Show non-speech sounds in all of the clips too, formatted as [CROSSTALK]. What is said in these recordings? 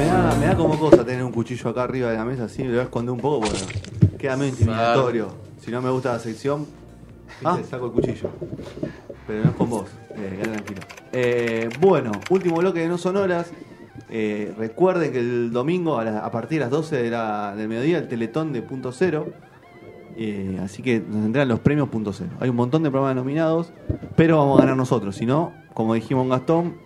Me da, me da como cosa tener un cuchillo acá arriba de la mesa, así me lo voy a esconder un poco porque queda medio intimidatorio. Si no me gusta la sección, ¿viste? saco el cuchillo. Pero no es con vos, eh, tranquilo. Eh, bueno, último bloque de No Sonoras. Eh, recuerden que el domingo a, la- a partir de las 12 de la- del mediodía el Teletón de Punto Cero. Eh, así que nos entregan los premios Punto Cero. Hay un montón de programas nominados, pero vamos a ganar nosotros. Si no, como dijimos Gastón,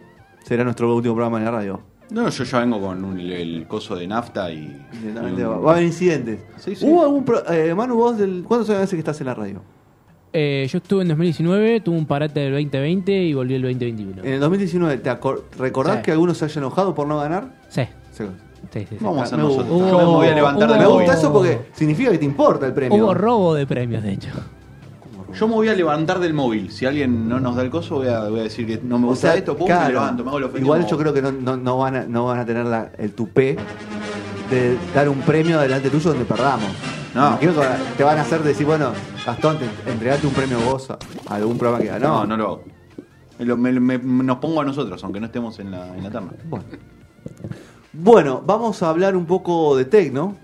será nuestro último programa en la radio. No, yo ya vengo con un- el coso de nafta y. Directamente y un- va, va a haber incidentes. Sí, sí. ¿Hubo algún pro- eh, Manu, vos, del, ¿cuántos años hace que estás en la radio? Eh, yo estuve en 2019, tuve un parate del 2020 y volví el 2021. En el 2019, ¿te acor- ¿recordás Sí. que algunos se haya enojado por no ganar? Sí, Sí. sí, sí. sí. Vamos a hacer Me nosotros. gusta. Yo me voy a levantar del Me hubo- gusta eso porque significa que te importa el premio. Hubo robo de premios, de hecho. Yo me voy a levantar del móvil. Si alguien no nos da el coso, voy a, voy a decir que no me O gusta sea, esto, pum, claro, me levanto, me hago los Igual yo creo que no, no, no van, a, no van a tener la- el tupé de dar un premio delante tuyo donde perdamos. No. Que te van a hacer decir, bueno, Gastón, te, entregate un premio vos a algún programa que ganó. No, no lo hago. Me lo- me- me- nos pongo a nosotros, aunque no estemos en la, en la terna. Bueno. Bueno, vamos a hablar un poco de tecno,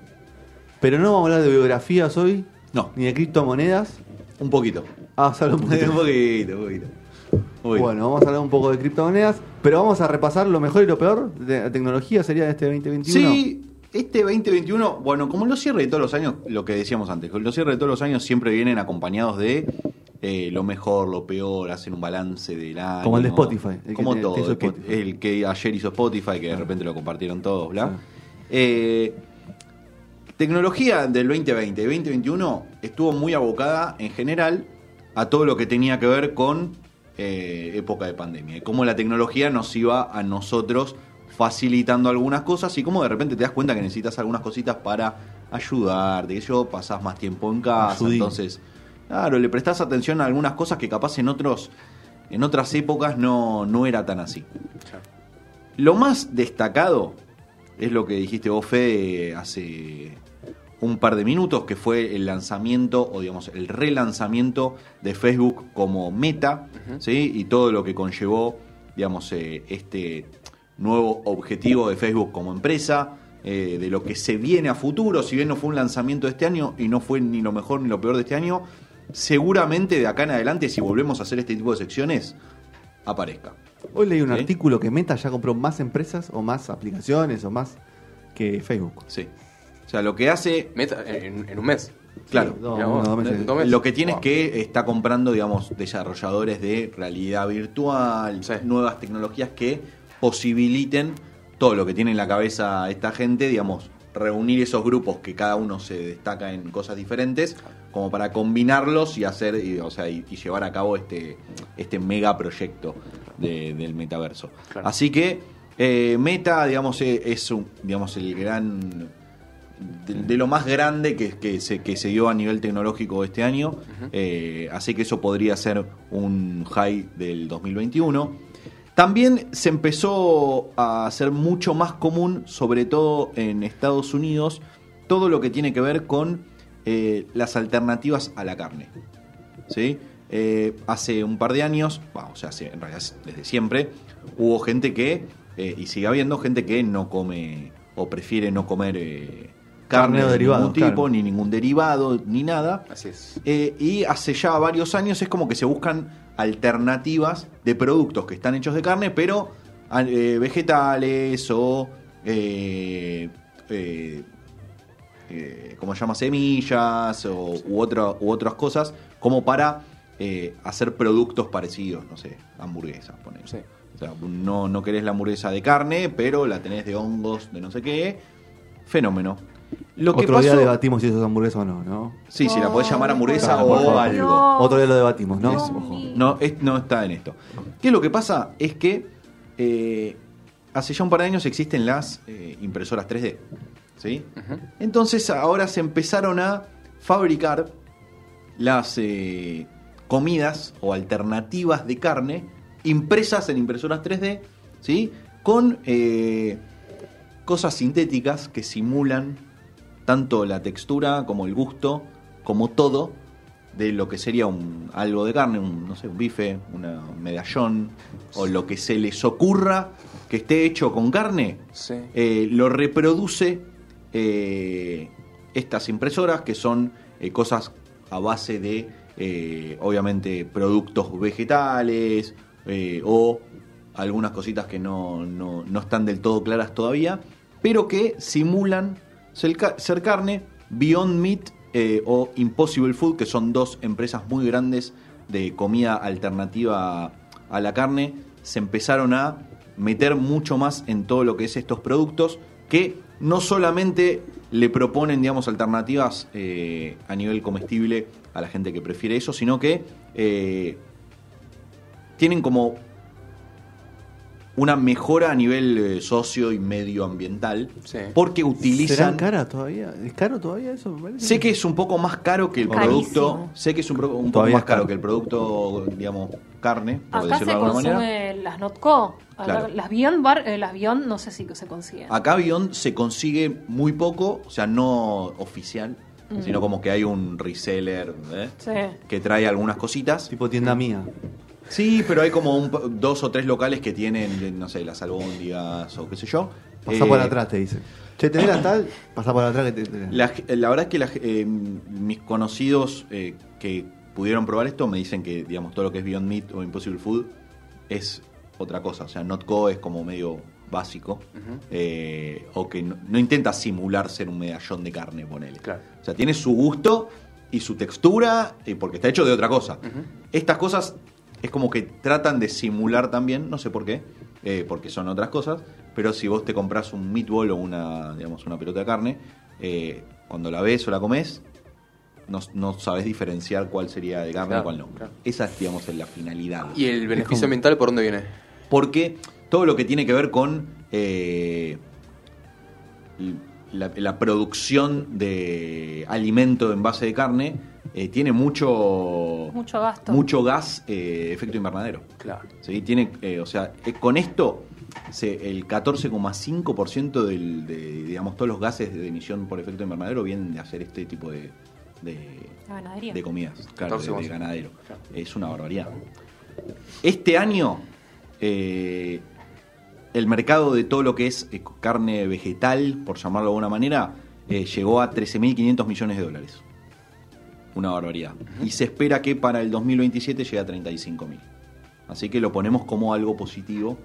pero no vamos a hablar de biografías hoy, No, ni de criptomonedas. Un poquito. Ah, hablar un poquito. un poquito. Un poquito. Bueno, vamos a hablar un poco de criptomonedas, pero vamos a repasar lo mejor y lo peor de la tecnología sería de este 2021. Sí, este 2021, bueno, como los cierres de todos los años, lo que decíamos antes, los cierres de todos los años siempre vienen acompañados de eh, lo mejor, lo peor, hacen un balance del año. Como el de Spotify, el que como te- todo, te el que, Spotify. el que ayer hizo Spotify, que de repente lo compartieron todos, bla. Sí. Eh, tecnología del 2020 y 2021 estuvo muy abocada en general a todo lo que tenía que ver con eh, época de pandemia y cómo la tecnología nos iba a nosotros facilitando algunas cosas y cómo de repente te das cuenta que necesitas algunas cositas para ayudar, de yo pasás más tiempo en casa, Ayudín. entonces, claro, le prestás atención a algunas cosas que capaz en otros en otras épocas no, no era tan así. Lo más destacado es lo que dijiste vos, Fede, hace un par de minutos, que fue el lanzamiento, o digamos, el relanzamiento de Facebook como meta, ¿sí? Y todo lo que conllevó, digamos, eh, este nuevo objetivo de Facebook como empresa, eh, de lo que se viene a futuro, si bien no fue un lanzamiento de este año y no fue ni lo mejor ni lo peor de este año, seguramente de acá en adelante, si volvemos a hacer este tipo de secciones, aparezca. Hoy leí un ¿Sí? artículo que Meta ya compró más empresas o más aplicaciones o más que Facebook. Sí. O sea, lo que hace Meta, en, en un mes. Claro. Sí, meses. Lo que tiene Wow. es que está comprando, digamos, desarrolladores de realidad virtual, Sí. nuevas tecnologías que posibiliten todo lo que tiene en la cabeza esta gente, digamos, reunir esos grupos que cada uno se destaca en cosas diferentes, como para combinarlos y hacer, y, o sea, y, y llevar a cabo este, este mega proyecto de- del metaverso. Claro. Así que eh, Meta, digamos, eh, es un, digamos, el gran de, de lo más grande que, que se, que se dio a nivel tecnológico este año. Eh, así que eso podría ser un high del 2021. También se empezó a hacer mucho más común, sobre todo en Estados Unidos, todo lo que tiene que ver con eh, las alternativas a la carne. ¿sí? Eh, hace un par de años, o sea, hace- en realidad desde siempre, hubo gente que, eh, y sigue habiendo gente que no come o prefiere no comer eh, Carne de ningún tipo, claro. ni ningún derivado, ni nada. Así es. Eh, y hace ya varios años es como que se buscan alternativas de productos que están hechos de carne, pero eh, vegetales o, eh, eh, eh, ¿cómo se llama? Semillas o, u, otro- u otras cosas, como para eh, hacer productos parecidos, no sé, hamburguesas, poner. Sí. O sea, no, no querés la hamburguesa de carne, pero la tenés de hongos, de no sé qué. Fenómeno. Lo que Otro día pasó- debatimos si eso es hamburguesa o no, ¿no? Sí, si la podés llamar hamburguesa o algo. No. Otro día lo debatimos, ¿no? Mío. No, es- no está en esto. ¿Qué es lo que pasa? Es que eh, hace ya un par de años existen las eh, impresoras 3D. ¿sí? Entonces ahora se empezaron a fabricar las eh, comidas o alternativas de carne impresas en impresoras 3D, ¿sí? Con eh, cosas sintéticas que simulan tanto la textura como el gusto, como todo de lo que sería un, algo de carne, un, no sé, un bife, una medallón, o lo que se les ocurra que esté hecho con carne, Sí. eh, lo reproduce eh, estas impresoras que son eh, cosas a base de, eh, obviamente, productos vegetales eh, o algunas cositas que no, no- no están del todo claras todavía, pero que simulan ser, ca- ser carne. Beyond Meat eh, o Impossible Food, que son dos empresas muy grandes de comida alternativa a la carne, se empezaron a meter mucho más en todo lo que es estos productos que no solamente le proponen, digamos, alternativas a nivel comestible a la gente que prefiere eso, sino que eh, tienen como una mejora a nivel eh, socio y medioambiental Sí. porque ¿Serán utilizan cara todavía? ¿Es caro todavía eso? Me parece. Sé que es un poco más caro que el Carísimo. producto. Sé que es un, pro- un poco más caro caro. que el producto, digamos, carne, por Acá decirlo se de alguna consume manera. las Notco. Claro. Las Beyond Bar, eh, las Beyond no sé si se consiguen. Acá Beyond se consigue muy poco, o sea, no oficial, sino como que hay un reseller ¿eh? Sí. que trae algunas cositas. Tipo tienda mía. Sí, pero hay como un dos o tres locales que tienen, no sé, las albóndigas o qué sé yo. Pasá Eh, por atrás, te dice. Che, tenés la tal, pasá por atrás que te. te- La, la verdad es que la- eh, mis conocidos eh, que pudieron probar esto me dicen que, digamos, todo lo que es Beyond Meat o Impossible Food es otra cosa. O sea, Notco es como medio básico. eh, o que no, no intenta simular ser un medallón de carne, ponele. Claro. O sea, tiene su gusto y su textura, y porque está hecho de otra cosa. Estas cosas es como que tratan de simular también, no sé por qué, eh, porque son otras cosas, pero si vos te compras un meatball o una, digamos, una pelota de carne, eh, cuando la ves o la comes, no, no sabes diferenciar cuál sería de carne Claro, y cuál no. claro. Esa es, digamos, la finalidad. ¿Y el beneficio como- ambiental por dónde viene? Porque todo lo que tiene que ver con eh, la, la producción de alimento en base de carne eh, tiene mucho Mucho gasto. mucho gas eh, efecto invernadero. Claro. ¿sí? Tiene, eh, o sea, eh, con esto se- el 14,5% del, de digamos todos los gases de emisión por efecto invernadero vienen de hacer este tipo de, de, de comidas, claro, de, de 14,5. ganadero. Claro. Es una barbaridad. Este año, eh, el mercado de todo lo que es eh, carne vegetal, por llamarlo de alguna manera, eh, llegó a 13.500 millones de dólares. Una barbaridad. Y se espera que para el 2027 llegue a 35.000. Así que lo ponemos como algo positivo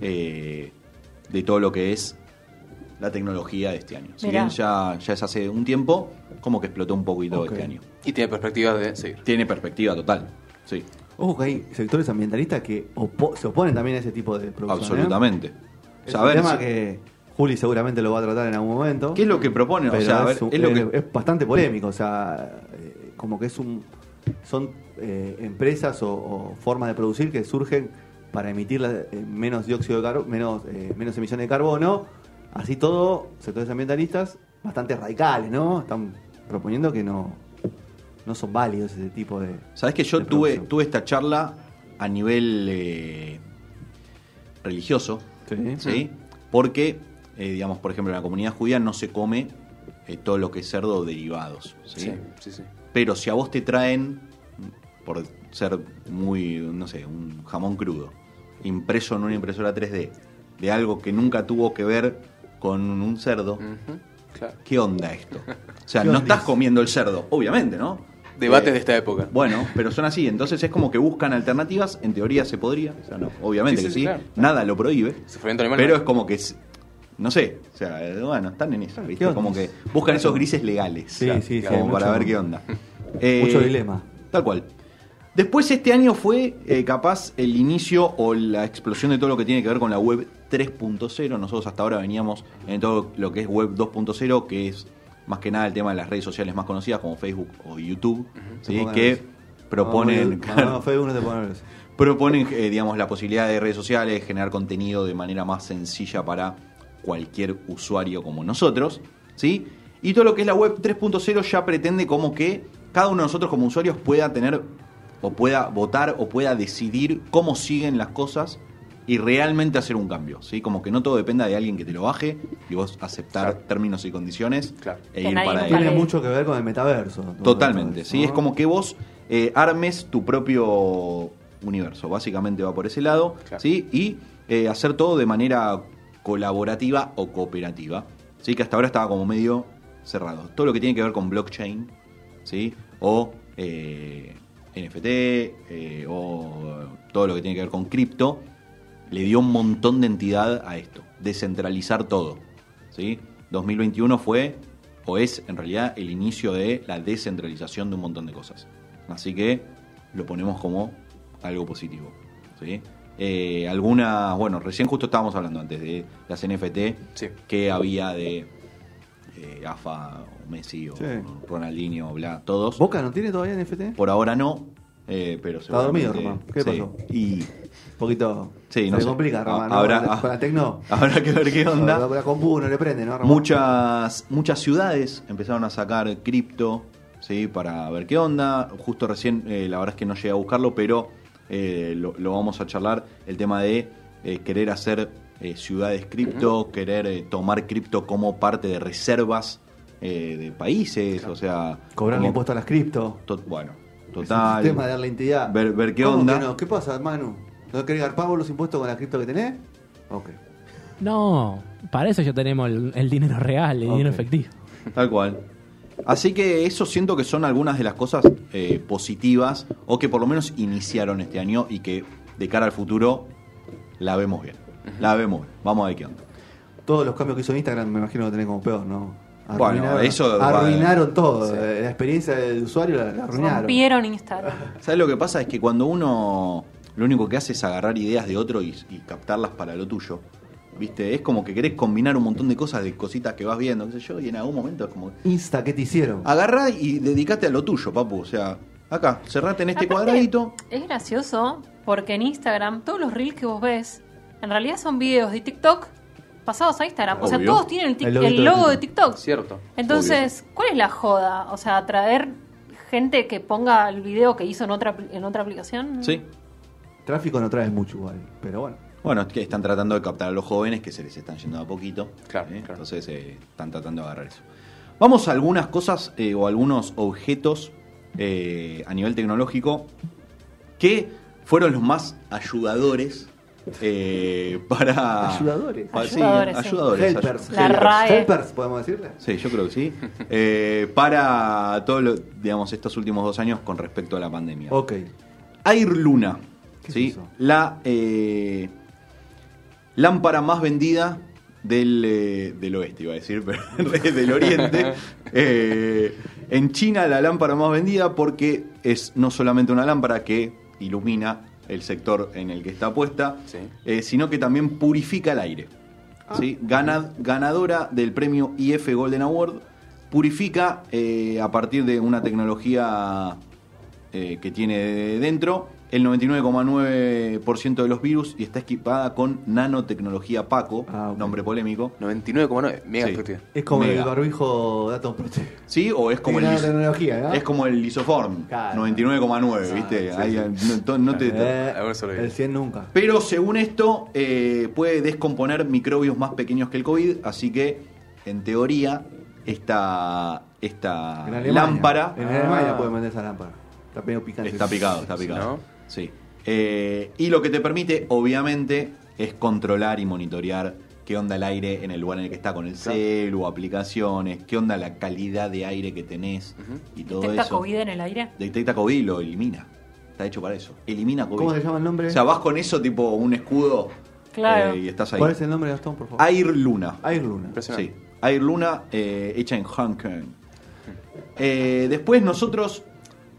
eh, de todo lo que es la tecnología de este año. Si bien ya, ya es hace un tiempo, como que explotó un poquito Ok. este año. Y tiene perspectivas de seguir. Tiene perspectiva total. Sí, Ojo que hay sectores ambientalistas que opo- se oponen también a ese tipo de producción. ¿eh? absolutamente. O Es un tema si- que Juli seguramente lo va a tratar en algún momento. ¿qué es lo que proponen? O sea, a ver, es, un- es lo que... es- es bastante polémico, o sea, eh, como que es un son eh, empresas o, o formas de producir que surgen para emitir la- eh, menos dióxido de carbono, menos, eh, menos emisiones de carbono, así todo, sectores ambientalistas bastante radicales, ¿no? Están proponiendo que no, no son válidos ese tipo de... Sabes que yo tuve, tuve esta charla a nivel eh, religioso, Sí. ¿sí? Porque, eh, digamos, por ejemplo, en la comunidad judía no se come eh, todo lo que es cerdo o derivados, ¿sí? Sí, sí, sí. Pero si a vos te traen, por ser muy, no sé, un jamón crudo, impreso en una impresora 3D, de algo que nunca tuvo que ver con un cerdo, Claro. ¿qué onda esto? O sea, ¿Qué no estás es? comiendo el cerdo, obviamente, ¿no? Debates Eh, de esta época. Bueno, pero son así, entonces es como que buscan alternativas, en teoría se podría, o sea, no, obviamente Sí, que sí, sí, claro. nada lo prohíbe, Sufrimiento animal. pero no. es como que, es- no sé, o sea, bueno, están en eso, ¿viste? Como que buscan esos grises legales, Sí, claro, sí, sí, como para mucho- ver qué onda. [LAUGHS] Eh, Mucho dilema. Tal cual. Después este año fue eh, capaz el inicio o la explosión de todo lo que tiene que ver con la web 3.0. Nosotros hasta ahora veníamos en todo lo que es web 2.0, que es más que nada el tema de las redes sociales más conocidas como Facebook o YouTube, ¿sí? Que proponen, No, claro, no, Facebook no te proponen eh, digamos, la posibilidad de redes sociales, generar contenido de manera más sencilla para cualquier usuario como nosotros. ¿sí? Y todo lo que es la web 3.0 ya pretende como que cada uno de nosotros como usuarios pueda tener o pueda votar o pueda decidir cómo siguen las cosas y realmente hacer un cambio, ¿sí? Como que no todo dependa de alguien que te lo baje y vos aceptar Claro. términos y condiciones Claro. e Que ir para adelante. Tiene mucho que ver con el metaverso. Totalmente, sí, ¿no? es como que vos eh, armes tu propio universo, básicamente va por ese lado, Claro. ¿sí? Y eh, hacer todo de manera colaborativa o cooperativa, ¿sí? Que hasta ahora estaba como medio cerrado. Todo lo que tiene que ver con blockchain, ¿sí? O eh, NFT, eh, o todo lo que tiene que ver con cripto, le dio un montón de entidad a esto, descentralizar todo, ¿sí? 2021 fue o es en realidad el inicio de la descentralización de un montón de cosas. Así que lo ponemos como algo positivo. ¿sí? Eh, algunas, bueno, recién justo estábamos hablando antes de las NFT Sí. que había de eh, AFA o Messi o Sí. Ronaldinho, bla, todos. ¿Boca no tiene todavía NFT? Por ahora no, eh, pero Está dormido, Román. ¿Qué sí. pasó? Y Un poquito. Sí, se no complica, Román. Ah, ¿no? habrá- Con la- la tecno. [LAUGHS] habrá que ver qué onda. La, compu no le prende, ¿no, Román? Muchas, muchas ciudades empezaron a sacar cripto, ¿sí? Para ver qué onda. Justo recién, eh, la verdad es que no llegué a buscarlo, pero eh, lo, lo vamos a charlar. El tema de eh, querer hacer ciudades cripto, querer tomar cripto como parte de reservas de países, o sea... Cobrarle como- impuesto a las cripto. to- bueno, total. un tema de darle entidad. Ver- ver qué ¿Cómo onda. no? ¿Qué pasa, Manu? ¿No querés dar pago los impuestos con la cripto que tenés? Ok. No, para eso ya tenemos el, el dinero real, el dinero efectivo. Tal cual. Así que eso siento que son algunas de las cosas eh, positivas o que por lo menos iniciaron este año y que de cara al futuro la vemos bien. La vemos bien. Vamos a ver qué onda. Todos los cambios que hizo Instagram me imagino que tenés como peor, ¿no? Bueno, eso va- arruinaron todo. Sí. La experiencia del usuario la, la arruinaron. Rompieron Instagram. ¿Sabes lo que pasa? Es que cuando uno lo único que hace es agarrar ideas de otro y, y captarlas para lo tuyo. ¿Viste? Es como que querés combinar un montón de cosas, de cositas que vas viendo, qué sé yo, y en algún momento es como... Insta, ¿qué te hicieron? Agarrá y dedicate a lo tuyo, papu. O sea, acá, cerrate en este Aparte, cuadradito. Es gracioso porque en Instagram todos los reels que vos ves en realidad son videos de TikTok pasados a Instagram. O sea, todos tienen el, tic- El el, loguito de logo de TikTok. Cierto. Entonces, ¿cuál es la joda? O sea, traer gente que ponga el video que hizo en otra en otra aplicación. Sí. Tráfico no trae mucho igual, pero bueno. Bueno, es que están tratando de captar a los jóvenes que se les están yendo a poquito. Claro, ¿eh? claro. Entonces eh, están tratando de agarrar eso. Vamos a algunas cosas eh, o algunos objetos eh, a nivel tecnológico que fueron los más ayudadores eh, [LAUGHS] para. ¿Ayudadores? Ayudadores, sí. ayudadores. Helpers. La helpers. RAE. Helpers, podemos decirle. Sí, yo creo que sí. [LAUGHS] Eh, para todos los, digamos, estos últimos dos años con respecto a la pandemia. Ok. Air Luna, ¿Qué ¿sí? es eso? la eh, lámpara más vendida del, eh, del oeste, iba a decir, [LAUGHS] pero del oriente. [LAUGHS] Eh, en China la lámpara más vendida porque es no solamente una lámpara que ilumina el sector en el que está puesta, Sí. eh, sino que también purifica el aire. ¿sí? Gana- ganadora del premio IF Golden Award, purifica eh, a partir de una tecnología eh, que tiene dentro el 99,9% de los virus y está equipada con nanotecnología Paco, Ah, nombre polémico. 99,9. Mega Sí. efectiva. Es como Mega. el barbijo Datos Protect. ¿Sí? O es como Tiene el, nanotecnología, ¿no? es como el lisoform, Claro. 99,9, ¿viste? sí, Ahí, sí. no- no te- Eh, el digo. 100 nunca. Pero según esto, eh, puede descomponer microbios más pequeños que el COVID, así que, en teoría, esta, esta En Alemania. lámpara En Ah. Alemania pueden vender esa lámpara. Está medio picante. está picado, está Sí, picado. ¿no? Sí. Eh, y lo que te permite, obviamente, es controlar y monitorear qué onda el aire en el lugar en el que está con el celu, aplicaciones, qué onda la calidad de aire que tenés y todo ¿Detecta eso. COVID en el aire? Detecta COVID y lo elimina. Está hecho para eso. Elimina COVID. ¿Cómo se llama el nombre? O sea, vas con eso tipo un escudo Claro. eh, y estás ahí. ¿Cuál es el nombre, Gastón, por favor? Air Luna. Air Luna. Sí. Air Luna eh, hecha en Hong Kong. Eh, después nosotros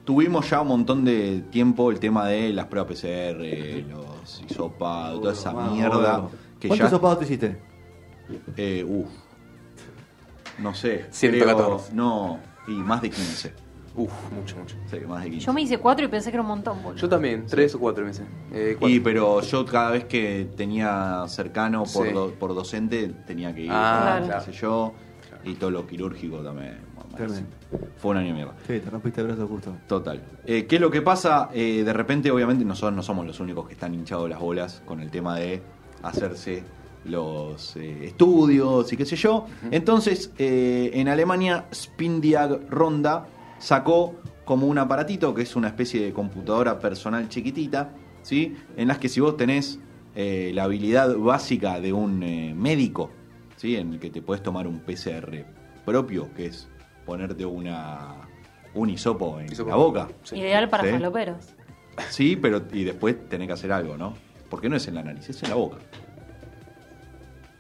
tuvimos ya un montón de tiempo el tema de las pruebas PCR, los hisopados, toda esa mierda. bueno. Que ¿Cuántos ya, sopados te hiciste? eh, uf, no sé. 114. creo- no, y más de 15. Uf, mucho, mucho. Sí, más de 15. Yo me hice cuatro y pensé que era un montón, boludo. Yo también, tres o cuatro me hice. Eh, cuatro. Y pero yo cada vez que tenía cercano por, Sí. do- por docente tenía que ir, Ah, qué claro. sé yo. Y todo lo quirúrgico también. Tremendo. Fue un año de mierda. Sí, te rompiste el brazo justo. Total. Eh, ¿Qué es lo que pasa? Eh, de repente, obviamente, nosotros no somos los únicos que están hinchados las bolas con el tema de hacerse los eh, estudios y qué sé yo. Entonces, eh, en Alemania, Spindiag Ronda sacó como un aparatito que es una especie de computadora personal chiquitita, ¿sí? En las que si vos tenés eh, la habilidad básica de un eh, médico, ¿sí? En el que te puedes tomar un PCR propio, que es ponerte una un hisopo en Hisopo. la boca. Sí. Ideal para Sí. faloperos. Sí, pero y después tenés que hacer algo, ¿no? Porque no es en la nariz, es en la boca.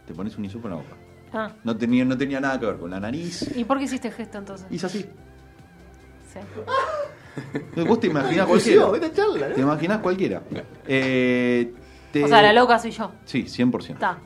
Te pones un hisopo en la boca. Ah. No tenía, no tenía nada que ver con la nariz. ¿Y por qué hiciste el gesto entonces? Hizo así. Sí. Vos te imaginás cualquiera. Te imaginás cualquiera. Eh, te- O sea, la loca soy yo. Sí, 100%. Está.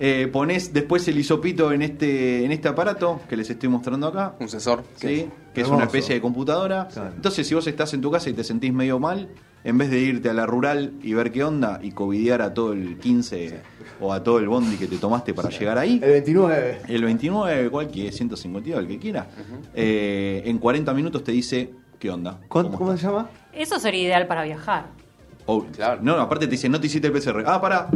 Eh, ponés después el hisopito en este, en este aparato que les estoy mostrando acá. Un sensor. ¿sí? que es una especie de computadora. Claro. Entonces, si vos estás en tu casa y te sentís medio mal, en vez de irte a la rural y ver qué onda y covidear a todo el 15 o a todo el bondi que te tomaste para llegar ahí, El 29. el 29, cualquier 152, el que quiera, eh, en 40 minutos te dice qué onda. ¿Cuánto- ¿Cómo se llama? Eso sería ideal para viajar. Oh, Claro. No, aparte te dice, no te hiciste el PCR. Ah, pará.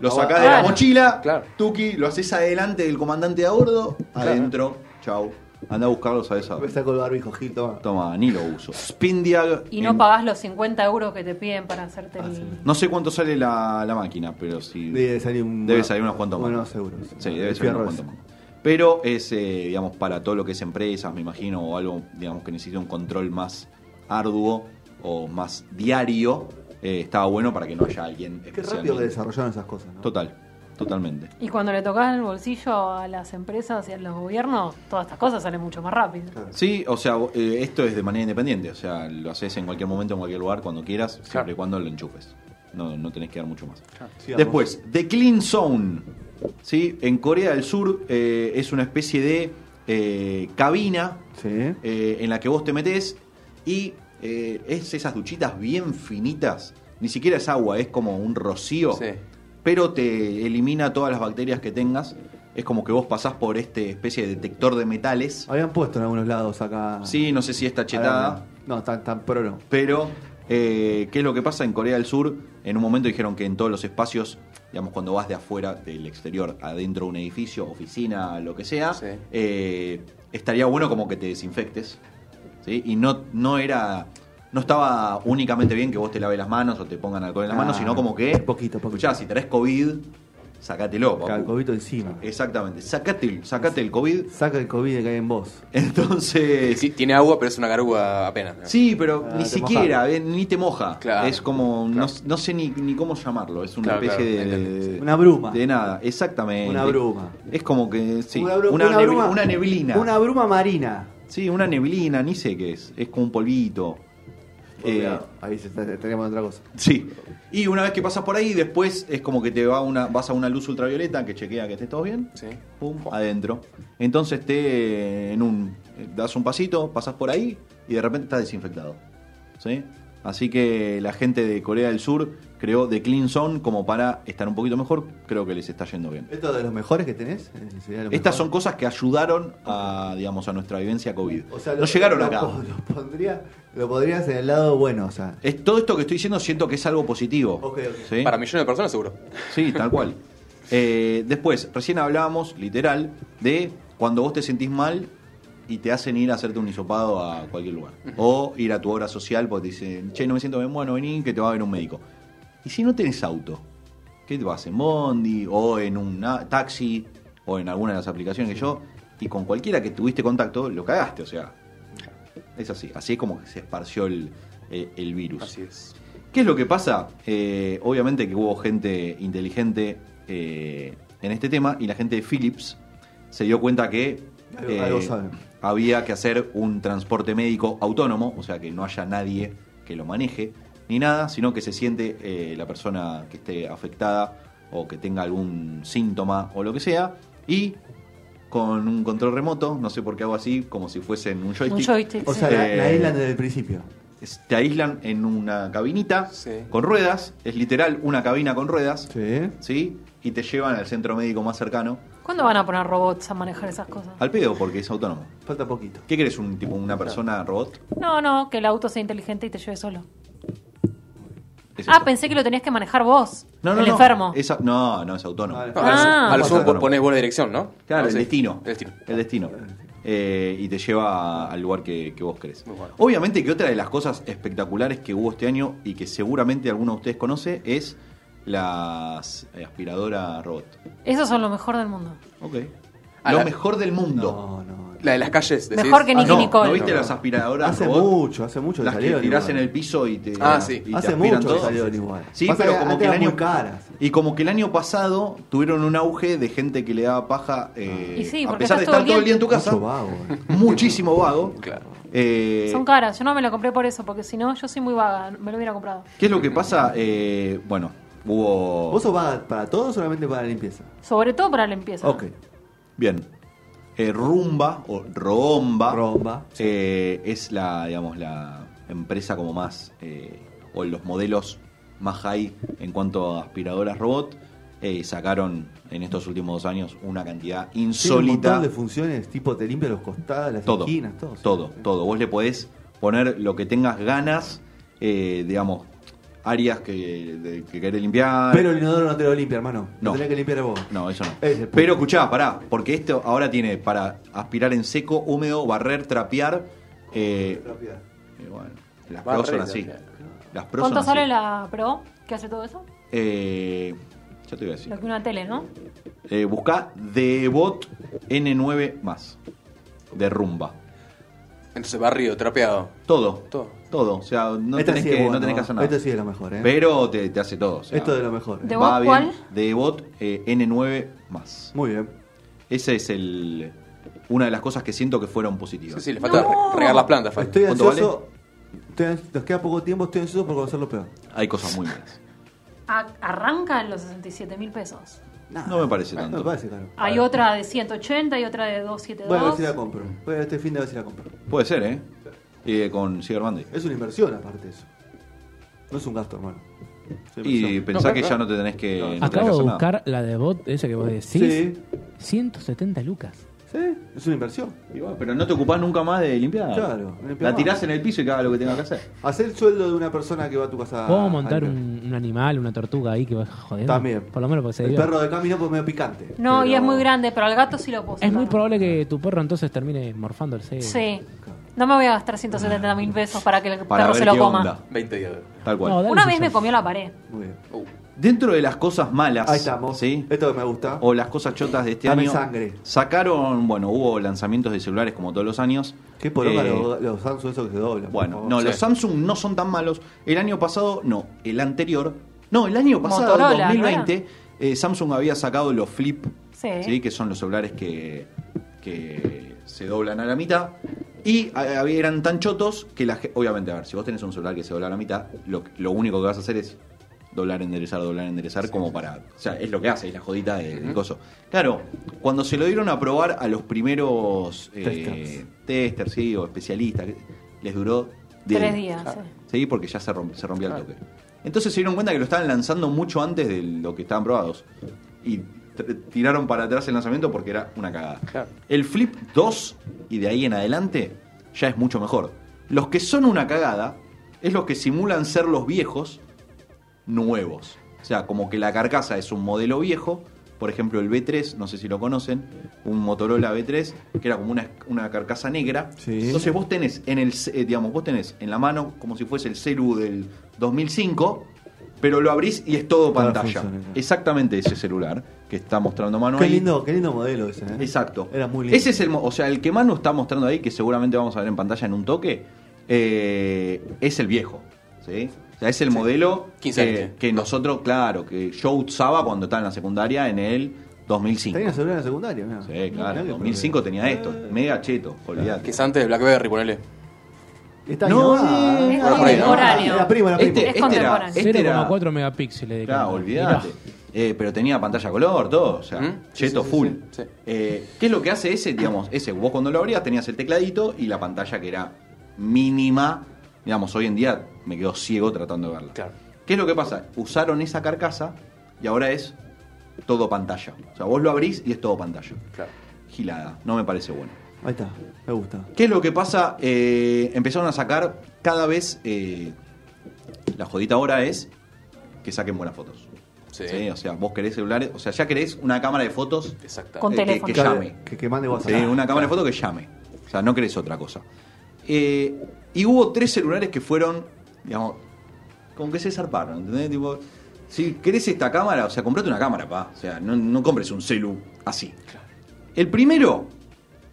Lo Ah, sacás de la claro. mochila, Claro. tuki, lo haces adelante del comandante de a bordo, adentro, chau. Anda a buscarlo, sabes a Me saco el barbijo, Gil, toma. Toma, ni lo uso. Spindiag. Y no en- pagás los 50 euros que te piden para hacerte Ah, el... sí. No sé cuánto sale la, la máquina, pero sí. Debe salir un. Debe salir unos cuantos más. Buenos euros. Sí, debe ser unos cuantos más. Pero es, eh, digamos, para todo lo que es empresas, me imagino, o algo, digamos, que necesita un control más arduo o más diario, eh, estaba bueno para que no haya alguien Qué rápido que desarrollaron esas cosas, ¿no? Total, totalmente. Y cuando le tocas el bolsillo a las empresas y a los gobiernos, todas estas cosas salen mucho más rápido. Sí, o sea, eh, esto es de manera independiente, o sea, lo haces en cualquier momento, en cualquier lugar, cuando quieras, siempre y cuando lo enchufes. No, no tenés que dar mucho más. Después, The Clean Zone. ¿sí? En Corea del Sur eh, es una especie de eh, cabina Sí. eh, en la que vos te metés y eh, es esas duchitas bien finitas. Ni siquiera es agua, es como un rocío. Sí. Pero te elimina todas las bacterias que tengas. Es como que vos pasás por este especie de detector de metales. Habían puesto en algunos lados acá. Sí, no sé si está chetada. No, tan, tan pro no. Pero, eh, ¿qué es lo que pasa en Corea del Sur? En un momento dijeron que en todos los espacios, digamos, cuando vas de afuera, del exterior, adentro de un edificio, oficina, lo que sea, Sí. eh, estaría bueno como que te desinfectes. ¿Sí? Y no, no era. No estaba únicamente bien que vos te laves las manos o te pongan alcohol en las manos, Ah, sino como que. poquito, poquito. Escuchá, si tenés COVID, sacátelo. papu. El COVID encima. Exactamente. Sacate, sacate el COVID. Saca el COVID que hay en vos. Entonces. Sí, tiene agua, pero es una garuga apenas. ¿no? Sí, pero Ah, ni siquiera, eh, ni te moja. Claro, es como, no, claro. no sé ni, ni cómo llamarlo, es una Claro, especie claro, de. Una bruma. De nada, exactamente. Una bruma. Es como que, sí, una, una, bru- una bruma. una neblina. Una bruma marina. Sí, una neblina, ni sé qué es, es como un polvito. Eh, Ahí se está- tenemos otra cosa. sí. Y una vez que pasas por ahí, después es como que te va una, vas a una luz ultravioleta que chequea que esté todo bien. Sí. pum, adentro. Entonces te en un das un pasito, pasas por ahí y de repente estás desinfectado. ¿Sí? Así que la gente de Corea del Sur creó The Clean Zone como para estar un poquito mejor, creo que les está yendo bien. ¿Esto de los mejores que tenés? Eh, sería lo Estas mejor. son cosas que ayudaron a, digamos, a nuestra vivencia COVID. O sea, no lo- llegaron lo- acá. Lo, pondría, lo podrías en el lado bueno, o sea. Es, todo esto que estoy diciendo siento que es algo positivo. Ok, ok. ¿sí? Para millones de personas seguro. Sí, tal cual. [LAUGHS] Eh, después, recién hablábamos, literal, de cuando vos te sentís mal y te hacen ir a hacerte un hisopado a cualquier lugar. O ir a tu obra social porque te dicen, che, no me siento bien, bueno, vení que te va a ver un médico. Y si no tenés auto, ¿qué te vas? ¿En Bondi? ¿O en un taxi? ¿O en alguna de las aplicaciones que yo? Y con cualquiera que tuviste contacto, lo cagaste, o sea. Es así. Así es como que se esparció el, eh, el virus. Así es. ¿Qué es lo que pasa? Eh, obviamente que hubo gente inteligente eh, en este tema y la gente de Philips se dio cuenta que eh, algo saben. había que hacer un transporte médico autónomo, o sea que no haya nadie que lo maneje ni nada, sino que se siente eh, la persona que esté afectada o que tenga algún síntoma o lo que sea y con un control remoto, no sé por qué hago así, como si fuesen un joystick. Un joystick. O sí. sea, la, la Eh, isla desde el principio. te aíslan en una cabinita Sí. con ruedas, es literal una cabina con ruedas, Sí. ¿sí? Y te llevan al centro médico más cercano, ¿Cuándo van a poner robots a manejar esas cosas? al pedo porque es autónomo. Falta poquito. ¿Qué querés, un tipo una persona robot? No, no, que el auto sea inteligente y te lleve solo. Es Ah, eso. pensé que lo tenías que manejar vos. no, no, el no, enfermo. es no, no, es autónomo. Ah. a lo sumo pones buena dirección, ¿no? Claro, No, el sí. destino. El destino. El destino. Eh, y te lleva al lugar que, que vos querés. Muy bueno. Obviamente que otra de las cosas espectaculares que hubo este año y que seguramente alguno de ustedes conoce es las eh, aspiradoras robot. Esos son lo mejor del mundo. Ok. Ah, Lo la- mejor del mundo. No, no. La de las calles. decís. Mejor que Ah, no, Nicole. ¿no viste No, las aspiradoras Hace robot? mucho, hace mucho que Las que salieron tirás igual. en el piso y te, Ah, sí. y te Hace aspiran mucho todo. salieron igual. Sí, Pasa pero que como antes que el eran año muy caras. y como que el año pasado tuvieron un auge de gente que le daba paja eh, Y sí, a porque pesar de estás estar todo el día en tu casa, Mucho vago. eh. muchísimo vago. [LAUGHS] Claro. Eh, Son caras. Yo no me la compré por eso, porque si no, yo soy muy vaga. Me lo hubiera comprado. ¿Qué es lo que pasa? Eh, bueno, hubo ¿Vos sos vaga para todo o solamente para la limpieza? Sobre todo para la limpieza. Ok. bien. Eh, Rumba o Roomba Romba. eh, es la, digamos, la empresa como más eh, o los modelos más high en cuanto a aspiradoras robot. Eh, sacaron en estos últimos dos años una cantidad Tiene un insólita. montón de funciones, tipo te limpia los costados, las todo, esquinas, todo. todo, todo. Vos le podés poner lo que tengas ganas, eh, digamos, áreas que, de- que querés limpiar. Pero el inodoro no te lo limpia, hermano. No. Lo tenés que limpiar vos. No, eso no. Ese es el punto. Pero escuchá, pará, porque esto ahora tiene para aspirar en seco, húmedo, barrer, trapear. Eh, eh, bueno, las Pro Barrer, son así. trapear. Las Pro ¿Cuánto son sale así. la Pro que hace todo eso? Eh, ya te voy a decir. Lo que una tele, ¿no? Eh, buscá Debot N9 más. De rumba. Entonces, barrio, trapeado. Todo. Todo. Todo. O sea, no, Esta tenés, sí es que, no bueno, tenés que hacer nada. Esto sí es lo mejor, ¿eh? Pero te, te hace todo. o sea, Esto es lo mejor. ¿eh? ¿De va vos bien. cuál? Debot eh, N9 más. Muy bien. Ese es el una de las cosas que siento que fueron positivas. Sí, sí, le falta re- regar las plantas. falta. Estoy ¿Cuánto ansioso. estoy nos queda poco tiempo, estoy ansioso por conocer lo peor. Hay cosas muy malas. A- arranca en los 67 mil pesos. No me parece No tanto. me parece caro. Hay otra de 180 y otra de 272. Voy a ver si la compro. Voy a este fin de ver si la compro. Puede ser, ¿eh? Y con Cyber Monday. Es una inversión aparte eso. No es un gasto, hermano. Y pensá que claro. ya no te tenés que. no tenés que Acabo de hacer nada. buscar la de bot, esa que vos decís. Sí, 170 lucas. sí, es una inversión. Pero no te ocupás nunca más de limpiar. Claro, limpiar La más. tirás en el piso y que haga lo que tenga que hacer. Hacer el sueldo de una persona que va a tu casa. Podemos montar a- un, un animal, una tortuga ahí que va jodiendo. También. Por lo menos porque se El perro de camino pues medio picante. No, y es muy grande, pero al gato sí lo puedo Es muy probable que tu perro entonces termine morfando el cebo. No me voy a gastar 170 mil pesos para que el Para perro ver se lo qué coma. onda. 20 días. Tal cual. No, dale, Una vez me comió la pared. Muy bien. Uh, Dentro de las cosas malas. Ahí estamos. ¿sí? Esto que me gusta. O las cosas chotas de este Dame año. sangre. Sacaron, bueno, hubo lanzamientos de celulares como todos los años. Qué poronga Eh, los, los Samsung esos que se doblan. Bueno, no, Sí. los Samsung no son tan malos. El año pasado, no. El anterior, no, el año pasado, Motorola, 2020, eh, Samsung había sacado los Flip, Sí. que son los celulares que, que se doblan a la mitad. Y a- había- eran tan chotos que la obviamente, a ver, si vos tenés un celular que se dobla a la mitad, lo, lo único que vas a hacer es doblar, enderezar, doblar, enderezar, como para. O sea, es lo que hace, es la jodita de- del coso. Claro, cuando se lo dieron a probar a los primeros eh, Testers. sí, o especialistas, les duró de- Tres días. sí. Sí, porque ya se, romp- se rompía el toque. Entonces se dieron cuenta que lo estaban lanzando mucho antes de lo que estaban probados. Y tiraron para atrás el lanzamiento porque era una cagada. Claro. El Flip 2 y de ahí en adelante ya es mucho mejor. Los que son una cagada es los que simulan ser los viejos nuevos. O sea, como que la carcasa es un modelo viejo. Por ejemplo, el B3, no sé si lo conocen, un Motorola B3, que era como una, una carcasa negra. Sí. Entonces vos tenés en el, eh, digamos, vos tenés en la mano como si fuese el celu del 2005, pero lo abrís y es todo pantalla. Exactamente ese celular que está mostrando Manu Qué ahí. lindo, qué lindo modelo ese, ¿eh? Exacto. Era muy lindo. Ese es el, mo- o sea, el que Manu está mostrando ahí, que seguramente vamos a ver en pantalla en un toque, eh, es el viejo. ¿sí? O sea, es el modelo 15 que, que nosotros, claro, que yo usaba cuando estaba en la secundaria en el 2005. Tenía celular en la secundaria, mirá. Sí, claro. que 2005 problema. tenía esto. Mega cheto, olvidate. que es antes de Blackberry, ponele. Está No, ¿eh? es Era contemporáneo. Era primo, era primo. Este, Es este era, contemporáneo. este era- 0,4 megapíxeles de Claro. Mirá. Eh, pero tenía pantalla color, todo, o sea, ¿Mm? Cheto sí, sí, full. sí, sí. Eh, ¿Qué es lo que hace ese? Digamos, ese, vos cuando lo abrías tenías el tecladito y la pantalla que era mínima, Digamos, hoy en día me quedo ciego tratando de verla. Claro. ¿Qué es lo que pasa? Usaron esa carcasa y ahora es todo pantalla. O sea, vos lo abrís y es todo pantalla. Claro. Gilada, no me parece bueno. Ahí está, me gusta. ¿Qué es lo que pasa? Eh, empezaron a sacar cada vez. eh, la jodita ahora es que saquen buenas fotos. Sí. O sea, vos querés celulares. O sea, ya querés una cámara de fotos Exacto. Con eh, que- teléfono. que, Claro, llame. Que, que mande WhatsApp. Sí, una cámara de fotos que llame. O sea, no querés otra cosa. Eh, y hubo tres celulares que fueron, digamos, como que se zarparon, ¿entendés? Tipo, si querés esta cámara, o sea, comprate una cámara, pa. O sea, no, no compres un celu así. El primero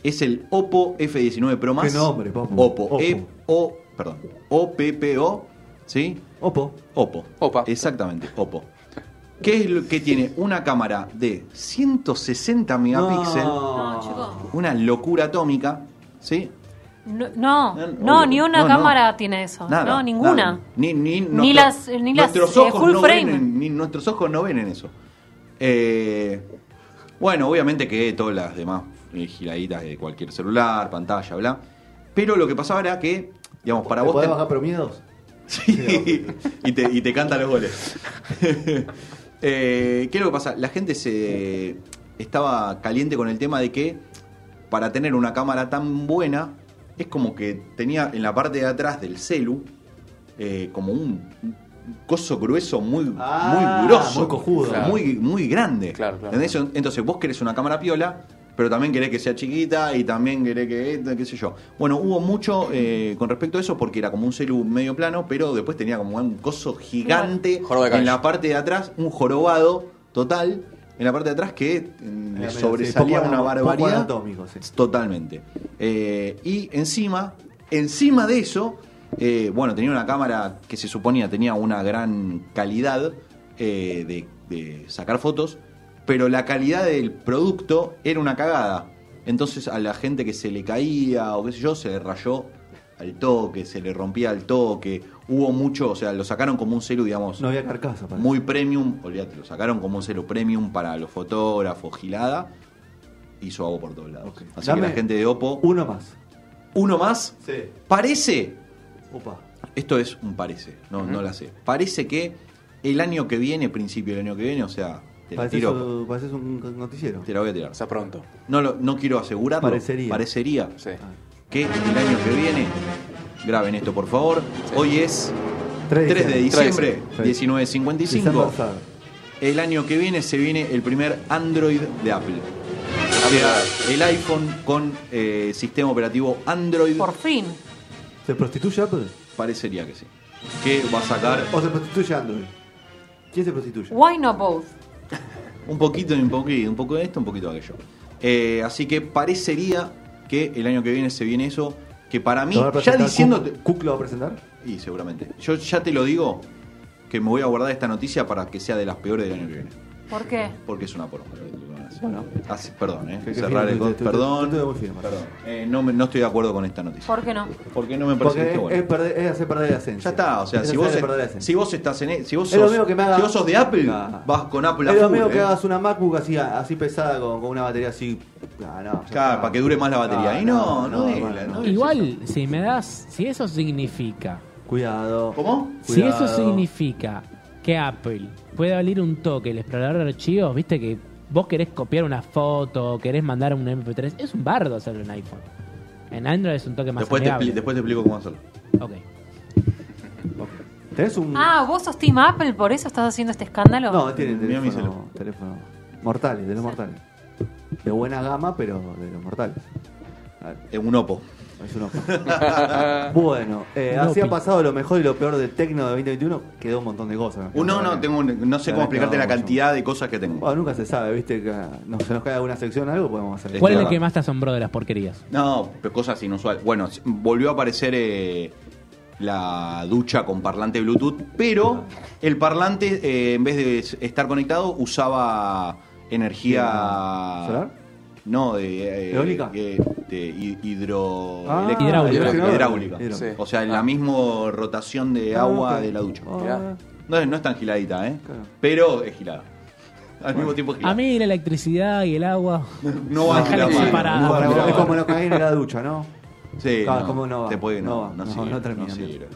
es el Oppo F19 Pro Max. ¿Qué nombre, papu? Oppo. Oppo. E o, perdón. O-P-P-O. ¿Sí? Oppo. Oppo. Opa. Exactamente, Oppo. ¿Qué es lo que tiene? Una cámara de 160 megapíxeles. No, chicos. Una locura atómica. ¿Sí? No, no, No, no, obvio. ni una No, no. cámara tiene eso. Nada. no, ninguna. nada. Ni, ni, Ni las- ni las, nuestros eh, ojos full no frame. ven en- ni nuestros ojos no ven en eso. Eh, bueno, obviamente que todas las demás eh, giraditas de cualquier celular, pantalla, bla. Pero lo que pasaba era que, digamos, para ¿Te vos. podés te- bajar pero miedos? [LAUGHS] Sí, y te, y te canta los goles. [LAUGHS] Eh, ¿Qué es lo que pasa? La gente se estaba caliente con el tema de que para tener una cámara tan buena, es como que tenía en la parte de atrás del celu eh, como un coso grueso muy, Ah, muy grosso. muy cojudo. Claro. Muy, muy grande. Claro, claro. ¿Entendés? Entonces vos querés una cámara piola, pero también querés que sea chiquita y también querés que, qué sé yo. Bueno, hubo mucho eh, con respecto a eso porque era como un celu medio plano, pero después tenía como un coso gigante en la parte de atrás, un jorobado total en la parte de atrás que medio, sobresalía sí, una barbaridad. sí. Totalmente. Eh, y encima, encima de eso, eh, bueno, tenía una cámara que se suponía tenía una gran calidad eh, de, de sacar fotos, pero la calidad del producto era una cagada. Entonces a la gente que se le caía o qué sé yo, se le rayó al toque, se le rompía al toque. Hubo mucho, o sea, lo sacaron como un celu, digamos, No había carcasa. parece. muy premium, olvídate, lo sacaron como un celu premium para los fotógrafos, gilada. Hizo agua por todos lados. Ok. Así Dame que la gente de Oppo. Uno más. Uno más. Sí. Parece. Opa. Esto es un parece, no, no la sé. Parece que el año que viene, principio del año que viene, o sea, te la Pareces, tiro. un- pareces un noticiero. Te la voy a tirar. O sea, pronto. No, lo, no quiero asegurarlo. Parecería. Parecería Sí. que el año que viene. Graben esto, por favor. Sí. Hoy es 3 3 de diciembre, Sí. 19.55. December third. El año que viene se viene el primer Android de Apple. O sea, el iPhone con eh, sistema operativo Android. Por fin. ¿Se prostituye Apple? Parecería que sí. Que va a sacar ¿O se prostituye Android? ¿Quién se prostituye? Why not both? [LAUGHS] un poquito y un poquito, un poco de esto, un poquito de aquello. Eh, así que parecería que el año que viene se viene eso. Que para mí, ¿Lo va a ya diciéndote. Cook, ¿Cook lo va a presentar? Y seguramente. Yo ya te lo digo que me voy a guardar esta noticia para que sea de las peores del año que viene. ¿Por qué? Porque es una poronga. Bueno. Así- perdón, eh. Cerrar el Perdón. te- te- te- firme. Perdón. Eh, no, me- no estoy de acuerdo con esta noticia. ¿Por qué no? Porque no me parece que esté es, bueno. es perder- es hacer perder la esencia. Ya está, o sea, Es si vos, es- si vos estás en. e- Si vos sos, que me haga- si vos sos de Apple, vas con Apple a Es lo mismo que eh. hagas una MacBook así, así pesada con, con una batería así. Ah, no, Claro, para que dure más la batería. Ah, y no, no, es no, la- no. no es Igual, si me das, si eso significa, Cuidado. ¿Cómo? si eso significa que Apple puede abrir un toque el explorador de archivos, viste que vos querés copiar una foto, querés mandar un MP3, es un bardo hacerlo en iPhone. En Android es un toque más Después te, amigable. expli- después te explico cómo hacerlo. Ok. ¿Tenés un.? Ah, vos sos Team Apple, por eso estás haciendo este escándalo. No, tiene Mira mi teléfono, teléfono. Mortales, de los mortales. De buena gama, pero de los mortales. A ver, En un Oppo. Es un ojo. [LAUGHS] bueno, eh, así ha pasado lo mejor y lo peor del Tecno de 2021. Quedó un montón de cosas. Uno, no, tengo, un- no sé cómo explicarte la cantidad de cosas que tengo. Bueno, nunca se sabe, viste, que no, se nos cae alguna sección algo, podemos hacer. ¿Cuál es el que más te asombró de las porquerías? No, pero cosas inusuales. Bueno, s- volvió a aparecer eh, la ducha con parlante Bluetooth, pero el parlante, eh, en vez de s- estar conectado, usaba energía. ¿Solar? No, de. eh, ¿Eólica? eh, de hi- hidro... Ah, eléctrica. hidráulica. Hidráulica. Hidráulica. Sí. O sea, en Ah. la misma rotación de Ah, agua ok. de la ducha. Ah, Mirá. No, es- no es tan giladita, ¿eh? Claro. Pero es gilada. Al mismo tiempo es gilada. A mí la electricidad y el agua. [LAUGHS] no la de la es como lo que hay en la ducha, ¿no? Sí, Claro, no, ¿cómo no va? te puede, no, No va, no, no, sirve, no termina no bien. sirve.